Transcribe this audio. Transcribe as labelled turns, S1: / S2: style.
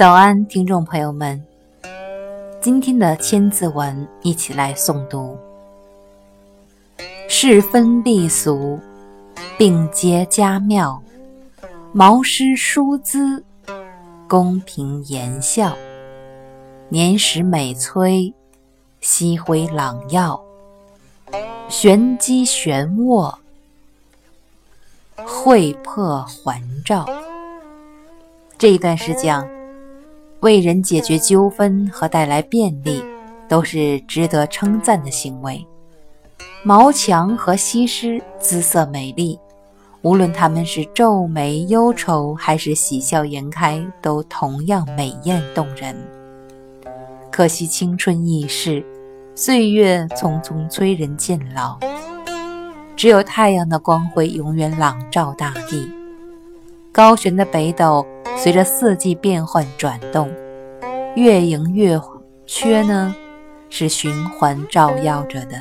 S1: 早安，听众朋友们，今天的千字文一起来诵读：世分立俗，并结佳妙，毛诗书姿，公平言笑，年时美催，夕辉朗耀，玄机玄渥，会破环照。这一段是讲。为人解决纠纷和带来便利，都是值得称赞的行为。毛强和西施姿色美丽，无论他们是皱眉忧愁还是喜笑颜开，都同样美艳动人。可惜青春易逝，岁月匆匆催人渐老，只有太阳的光辉永远朗照大地。高悬的北斗。随着四季变换转动，月盈月缺呢，是循环照耀着的。